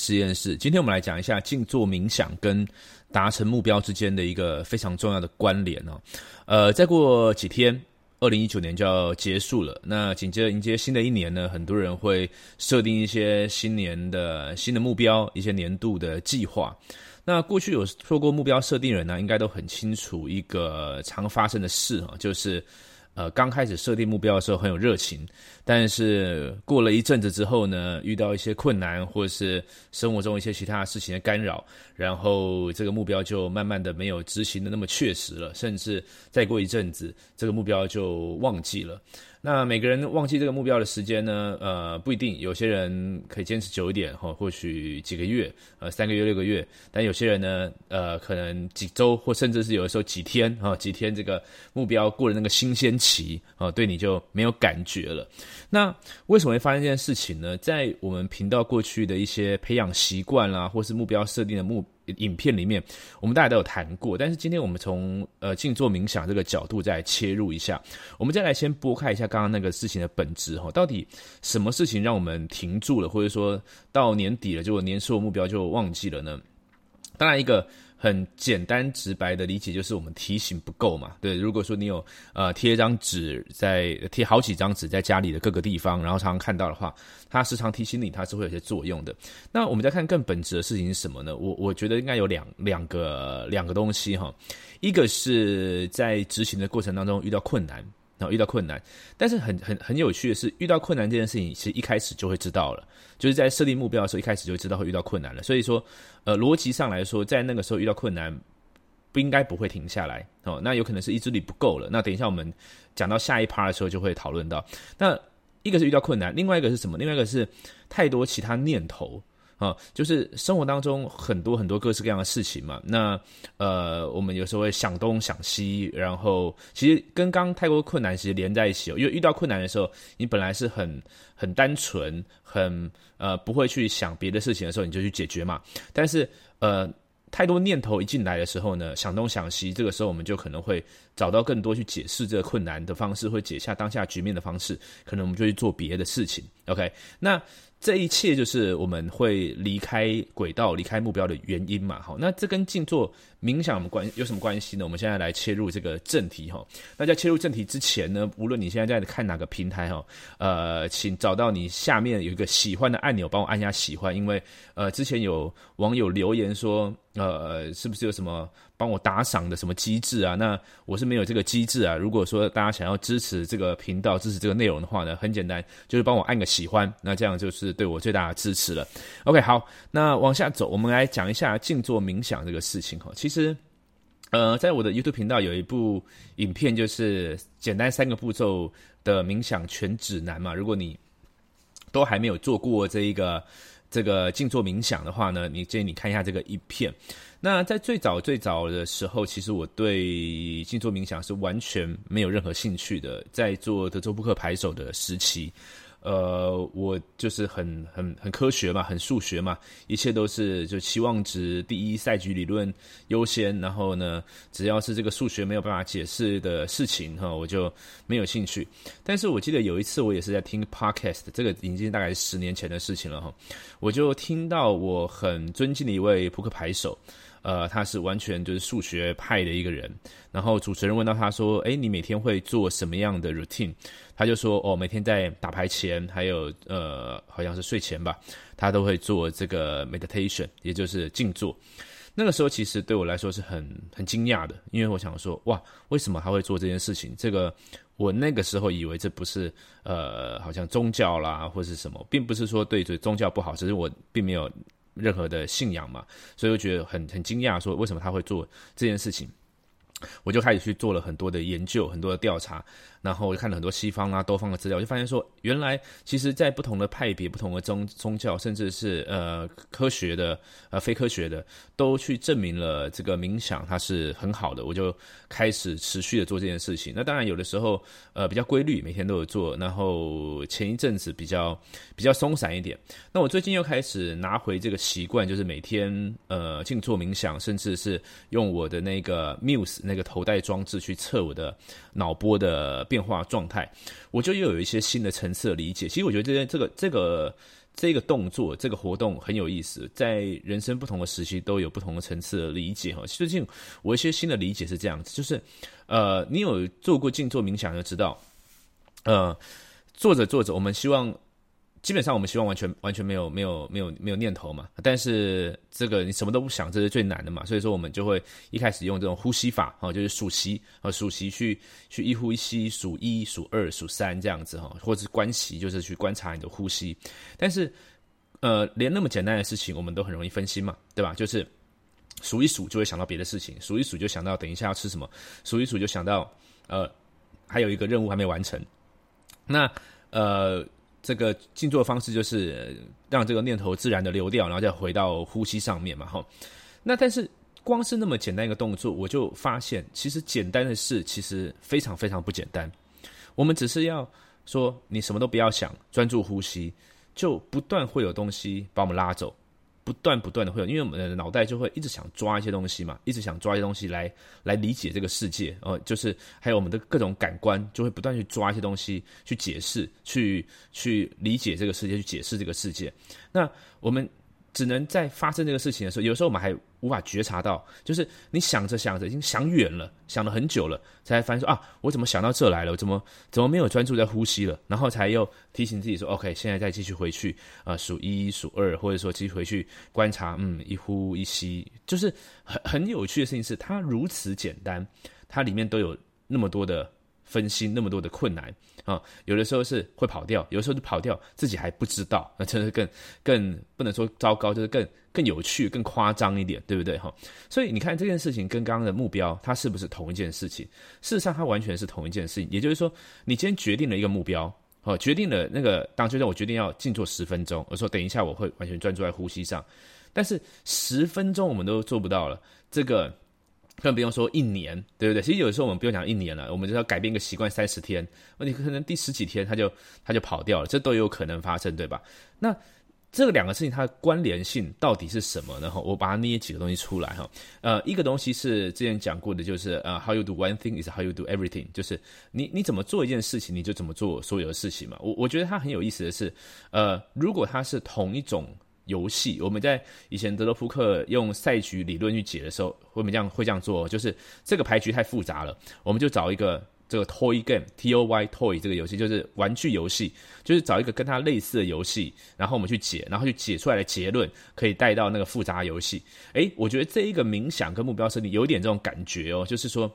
实验室。今天我们来讲一下静坐冥想跟达成目标之间的一个非常重要的关联哦。呃，再过几天，二零一九年就要结束了。那紧接着迎接新的一年呢，很多人会设定一些新年的新的目标，一些年度的计划。那过去有做过目标设定人呢，应该都很清楚一个常发生的事啊，就是。呃，刚开始设定目标的时候很有热情，但是过了一阵子之后呢，遇到一些困难，或者是生活中一些其他事情的干扰，然后这个目标就慢慢的没有执行的那么确实了，甚至再过一阵子，这个目标就忘记了。那每个人忘记这个目标的时间呢？呃，不一定，有些人可以坚持久一点哈，或许几个月，呃，三个月、六个月。但有些人呢，呃，可能几周，或甚至是有的时候几天啊，几天这个目标过了那个新鲜期啊，对你就没有感觉了。那为什么会发生这件事情呢？在我们频道过去的一些培养习惯啦，或是目标设定的目。影片里面，我们大家都有谈过，但是今天我们从呃静坐冥想这个角度再切入一下，我们再来先拨开一下刚刚那个事情的本质哈，到底什么事情让我们停住了，或者说到年底了，结果年收目标就忘记了呢？当然一个。很简单直白的理解就是我们提醒不够嘛，对。如果说你有呃贴一张纸在贴好几张纸在家里的各个地方，然后常常看到的话，它时常提醒你，它是会有些作用的。那我们再看更本质的事情是什么呢？我我觉得应该有两两个两个东西哈，一个是在执行的过程当中遇到困难。然后遇到困难，但是很很很有趣的是，遇到困难这件事情，其实一开始就会知道了，就是在设定目标的时候，一开始就知道会遇到困难了。所以说，呃，逻辑上来说，在那个时候遇到困难，不应该不会停下来哦。那有可能是意志力不够了。那等一下我们讲到下一趴的时候，就会讨论到。那一个是遇到困难，另外一个是什么？另外一个是太多其他念头。啊，就是生活当中很多很多各式各样的事情嘛。那呃，我们有时候会想东想西，然后其实跟刚太过困难其实连在一起哦。因为遇到困难的时候，你本来是很很单纯，很呃不会去想别的事情的时候，你就去解决嘛。但是呃，太多念头一进来的时候呢，想东想西，这个时候我们就可能会找到更多去解释这个困难的方式，会解下当下局面的方式，可能我们就去做别的事情。OK，那。这一切就是我们会离开轨道、离开目标的原因嘛？好，那这跟静坐冥想关有什么关系呢？我们现在来切入这个正题哈。那在切入正题之前呢，无论你现在在看哪个平台哈，呃，请找到你下面有一个喜欢的按钮，帮我按下喜欢，因为呃，之前有网友留言说。呃，是不是有什么帮我打赏的什么机制啊？那我是没有这个机制啊。如果说大家想要支持这个频道、支持这个内容的话呢，很简单，就是帮我按个喜欢，那这样就是对我最大的支持了。OK，好，那往下走，我们来讲一下静坐冥想这个事情哈。其实，呃，在我的 YouTube 频道有一部影片，就是简单三个步骤的冥想全指南嘛。如果你都还没有做过这一个。这个静坐冥想的话呢，你建议你看一下这个一片。那在最早最早的时候，其实我对静坐冥想是完全没有任何兴趣的，在做德州扑克牌手的时期。呃，我就是很很很科学嘛，很数学嘛，一切都是就期望值第一，赛局理论优先。然后呢，只要是这个数学没有办法解释的事情哈，我就没有兴趣。但是我记得有一次，我也是在听 podcast，这个已经大概十年前的事情了哈，我就听到我很尊敬的一位扑克牌手。呃，他是完全就是数学派的一个人。然后主持人问到他说：“哎，你每天会做什么样的 routine？” 他就说：“哦，每天在打牌前，还有呃，好像是睡前吧，他都会做这个 meditation，也就是静坐。”那个时候其实对我来说是很很惊讶的，因为我想说：“哇，为什么他会做这件事情？”这个我那个时候以为这不是呃，好像宗教啦或是什么，并不是说对对宗教不好，只是我并没有。任何的信仰嘛，所以我觉得很很惊讶，说为什么他会做这件事情，我就开始去做了很多的研究，很多的调查。然后我就看了很多西方啊、东方的资料，就发现说，原来其实，在不同的派别、不同的宗宗教，甚至是呃科学的、呃非科学的，都去证明了这个冥想它是很好的。我就开始持续的做这件事情。那当然有的时候呃比较规律，每天都有做。然后前一阵子比较比较松散一点。那我最近又开始拿回这个习惯，就是每天呃静坐冥想，甚至是用我的那个 Muse 那个头戴装置去测我的脑波的。变化状态，我就又有一些新的层次的理解。其实我觉得这件这个这个这个动作、这个活动很有意思，在人生不同的时期都有不同的层次的理解哈。最近我一些新的理解是这样子，就是呃，你有做过静坐冥想就知道，呃，做着做着，我们希望。基本上我们希望完全完全没有没有没有没有念头嘛，但是这个你什么都不想，这是最难的嘛，所以说我们就会一开始用这种呼吸法，哈，就是数息啊，数息去去一呼一吸，数一数二数三这样子哈，或者是观息，就是去观察你的呼吸。但是呃，连那么简单的事情，我们都很容易分心嘛，对吧？就是数一数就会想到别的事情，数一数就想到等一下要吃什么，数一数就想到呃还有一个任务还没完成，那呃。这个静坐方式就是让这个念头自然的流掉，然后再回到呼吸上面嘛，哈。那但是光是那么简单一个动作，我就发现其实简单的事其实非常非常不简单。我们只是要说你什么都不要想，专注呼吸，就不断会有东西把我们拉走。不断不断的会有，因为我们的脑袋就会一直想抓一些东西嘛，一直想抓一些东西来来理解这个世界哦，就是还有我们的各种感官就会不断去抓一些东西去解释，去去理解这个世界，去解释这个世界。那我们。只能在发生这个事情的时候，有时候我们还无法觉察到，就是你想着想着已经想远了，想了很久了，才发现说啊，我怎么想到这来了？我怎么怎么没有专注在呼吸了？然后才又提醒自己说，OK，现在再继续回去啊，数一数二，或者说继续回去观察，嗯，一呼一吸，就是很很有趣的事情是，它如此简单，它里面都有那么多的。分心那么多的困难啊，有的时候是会跑掉，有的时候就跑掉，自己还不知道，那 真是更更不能说糟糕，就是更更有趣、更夸张一点，对不对哈？所以你看这件事情跟刚刚的目标，它是不是同一件事情？事实上，它完全是同一件事情。也就是说，你今天决定了一个目标，哦，决定了那个当就像我决定要静坐十分钟，我说等一下我会完全专注在呼吸上，但是十分钟我们都做不到了，这个。更不用说一年，对不对？其实有的时候我们不用讲一年了，我们就要改变一个习惯三十天，问题可能第十几天他就他就跑掉了，这都有可能发生，对吧？那这两个事情它的关联性到底是什么呢？哈，我把它捏几个东西出来哈。呃，一个东西是之前讲过的，就是呃，how you do one thing is how you do everything，就是你你怎么做一件事情，你就怎么做所有的事情嘛。我我觉得它很有意思的是，呃，如果它是同一种。游戏，我们在以前德罗扑克用赛局理论去解的时候，我们这样会这样做，就是这个牌局太复杂了，我们就找一个这个 toy game，T O Y toy 这个游戏就是玩具游戏，就是找一个跟它类似的游戏，然后我们去解，然后去解出来的结论可以带到那个复杂游戏。诶，我觉得这一个冥想跟目标设定有点这种感觉哦，就是说，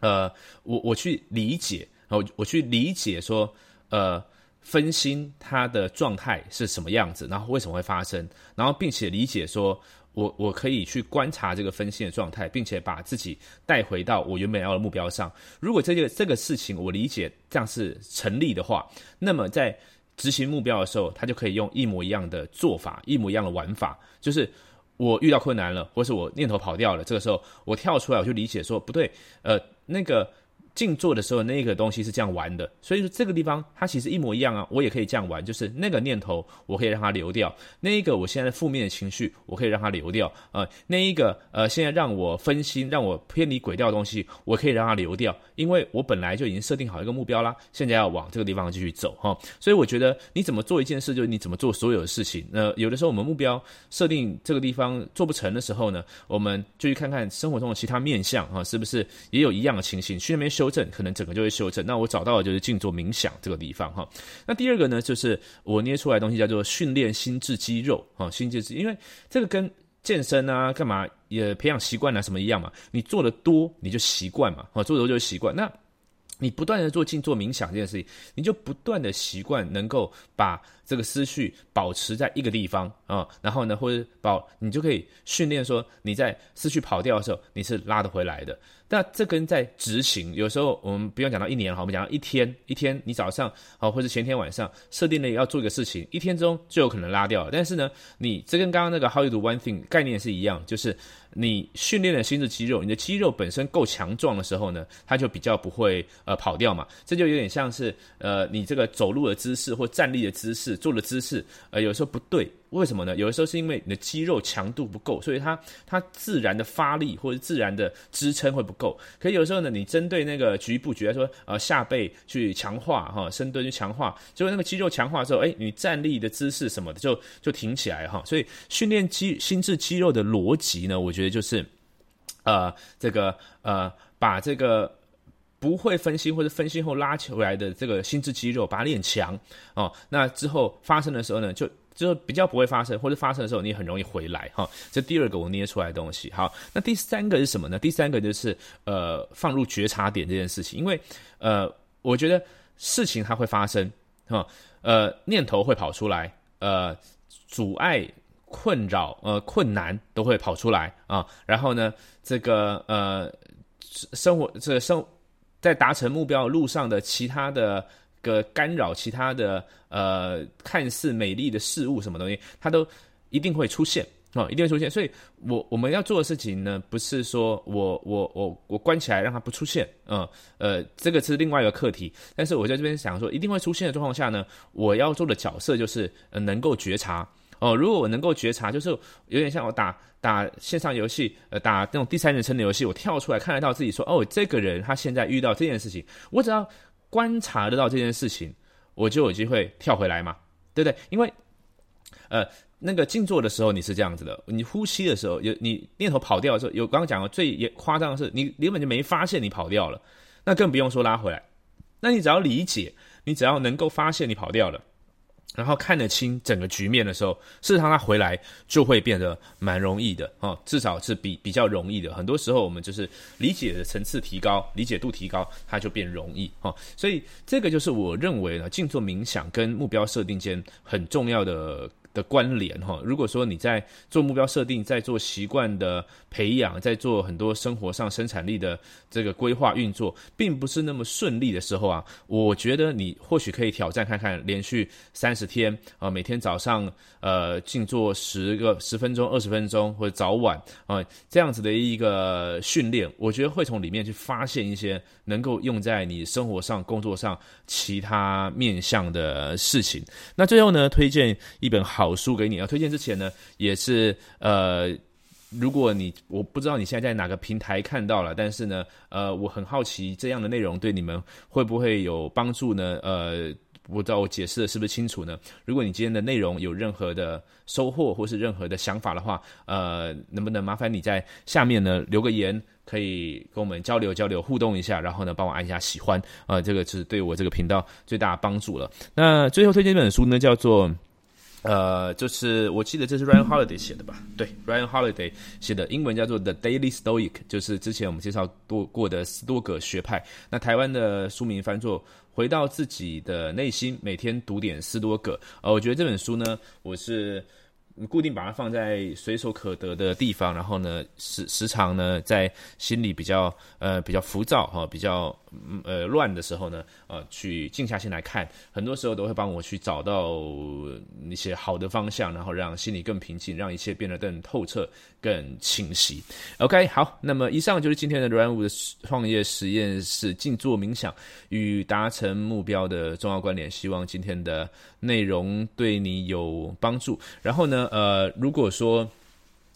呃，我我去理解，然后我去理解说，呃。分心，它的状态是什么样子？然后为什么会发生？然后并且理解说，我我可以去观察这个分心的状态，并且把自己带回到我原本要的目标上。如果这个这个事情我理解这样是成立的话，那么在执行目标的时候，他就可以用一模一样的做法，一模一样的玩法。就是我遇到困难了，或是我念头跑掉了，这个时候我跳出来，我就理解说不对，呃，那个。静坐的时候，那个东西是这样玩的，所以说这个地方它其实一模一样啊，我也可以这样玩，就是那个念头我可以让它流掉，那一个我现在负面的情绪我可以让它流掉，呃，那一个呃现在让我分心、让我偏离轨道的东西，我可以让它流掉，因为我本来就已经设定好一个目标啦，现在要往这个地方继续走哈，所以我觉得你怎么做一件事，就是你怎么做所有的事情。那有的时候我们目标设定这个地方做不成的时候呢，我们就去看看生活中的其他面相啊，是不是也有一样的情形，去那边修。修正可能整个就会修正。那我找到的就是静坐冥想这个地方哈。那第二个呢，就是我捏出来东西叫做训练心智肌肉哈，心智肌，因为这个跟健身啊、干嘛也培养习惯啊什么一样嘛。你做的多，你就习惯嘛，啊，做的多就习惯。那你不断的做静坐冥想这件事情，你就不断的习惯能够把这个思绪保持在一个地方啊，然后呢，或者保你就可以训练说你在思绪跑掉的时候，你是拉得回来的。那这跟在执行，有时候我们不用讲到一年哈，我们讲到一天，一天你早上啊，或者前天晚上设定了要做一个事情，一天中就有可能拉掉了。但是呢，你这跟刚刚那个 How you do one thing 概念是一样，就是你训练了心智肌肉，你的肌肉本身够强壮的时候呢，它就比较不会呃跑掉嘛。这就有点像是呃你这个走路的姿势或站立的姿势。做的姿势，呃，有时候不对，为什么呢？有的时候是因为你的肌肉强度不够，所以它它自然的发力或者自然的支撑会不够。可有时候呢，你针对那个局部，比如说，呃，下背去强化哈，深蹲去强化，结果那个肌肉强化之后，哎，你站立的姿势什么的就就挺起来哈。所以训练肌心智肌肉的逻辑呢，我觉得就是，呃，这个呃，把这个。不会分心或者分心后拉起来的这个心智肌肉，把它练强哦。那之后发生的时候呢，就就比较不会发生，或者发生的时候你很容易回来哈。这第二个我捏出来的东西。好，那第三个是什么呢？第三个就是呃放入觉察点这件事情，因为呃我觉得事情它会发生哈，呃念头会跑出来，呃阻碍、困扰、呃困难都会跑出来啊。然后呢，这个呃生活这个生。在达成目标路上的其他的个干扰，其他的呃看似美丽的事物，什么东西，它都一定会出现啊，一定会出现。所以，我我们要做的事情呢，不是说我我我我关起来让它不出现，嗯呃，这个是另外一个课题。但是我在这边想说，一定会出现的状况下呢，我要做的角色就是能够觉察。哦，如果我能够觉察，就是有点像我打打线上游戏，呃，打那种第三人称的游戏，我跳出来看得到自己说，哦，这个人他现在遇到这件事情，我只要观察得到这件事情，我就有机会跳回来嘛，对不对？因为，呃，那个静坐的时候你是这样子的，你呼吸的时候有你念头跑掉的时候，有刚刚讲的最也夸张的是，你根本就没发现你跑掉了，那更不用说拉回来。那你只要理解，你只要能够发现你跑掉了。然后看得清整个局面的时候，事实上他回来就会变得蛮容易的哦，至少是比比较容易的。很多时候我们就是理解的层次提高，理解度提高，它就变容易哦。所以这个就是我认为呢，静坐冥想跟目标设定间很重要的。的关联哈，如果说你在做目标设定，在做习惯的培养，在做很多生活上生产力的这个规划运作，并不是那么顺利的时候啊，我觉得你或许可以挑战看看，连续三十天啊，每天早上呃静坐十个十分钟、二十分钟，或者早晚啊这样子的一个训练，我觉得会从里面去发现一些能够用在你生活上、工作上其他面向的事情。那最后呢，推荐一本好。好书给你要推荐之前呢，也是呃，如果你我不知道你现在在哪个平台看到了，但是呢，呃，我很好奇这样的内容对你们会不会有帮助呢？呃，不知道我解释的是不是清楚呢？如果你今天的内容有任何的收获或是任何的想法的话，呃，能不能麻烦你在下面呢留个言，可以跟我们交流交流互动一下，然后呢帮我按一下喜欢啊，这个是对我这个频道最大的帮助了。那最后推荐一本书呢，叫做。呃，就是我记得这是 Ryan Holiday 写的吧？对，Ryan Holiday 写的，英文叫做 The Daily Stoic，就是之前我们介绍多过的斯多葛学派。那台湾的书名翻作《回到自己的内心，每天读点斯多葛》。呃，我觉得这本书呢，我是。固定把它放在随手可得的地方，然后呢，时时常呢，在心里比较呃比较浮躁哈，比较呃乱的时候呢，呃，去静下心来看，很多时候都会帮我去找到一些好的方向，然后让心里更平静，让一切变得更透彻、更清晰。OK，好，那么以上就是今天的软物的创业实验室静坐冥想与达成目标的重要关联。希望今天的内容对你有帮助。然后呢？呃，如果说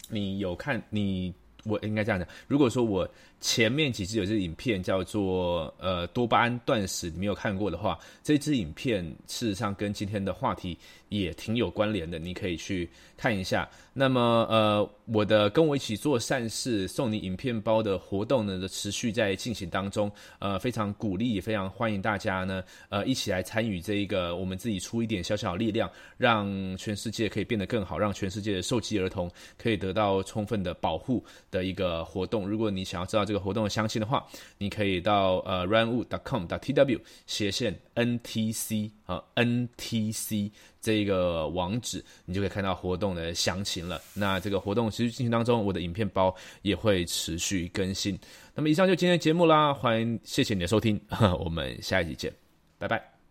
你有看你，我应该这样讲。如果说我前面几支有支影片叫做呃多巴胺断食，你没有看过的话，这支影片事实上跟今天的话题也挺有关联的，你可以去看一下。那么呃。我的跟我一起做善事送你影片包的活动呢，持续在进行当中。呃，非常鼓励，也非常欢迎大家呢，呃，一起来参与这一个，我们自己出一点小小力量，让全世界可以变得更好，让全世界的受饥儿童可以得到充分的保护的一个活动。如果你想要知道这个活动的详情的话，你可以到呃 runwood.com.tw 斜线 ntc 啊 ntc 这个网址，你就可以看到活动的详情了。那这个活动。持续进行当中，我的影片包也会持续更新。那么，以上就今天的节目啦，欢迎谢谢你的收听，我们下一集见，拜拜。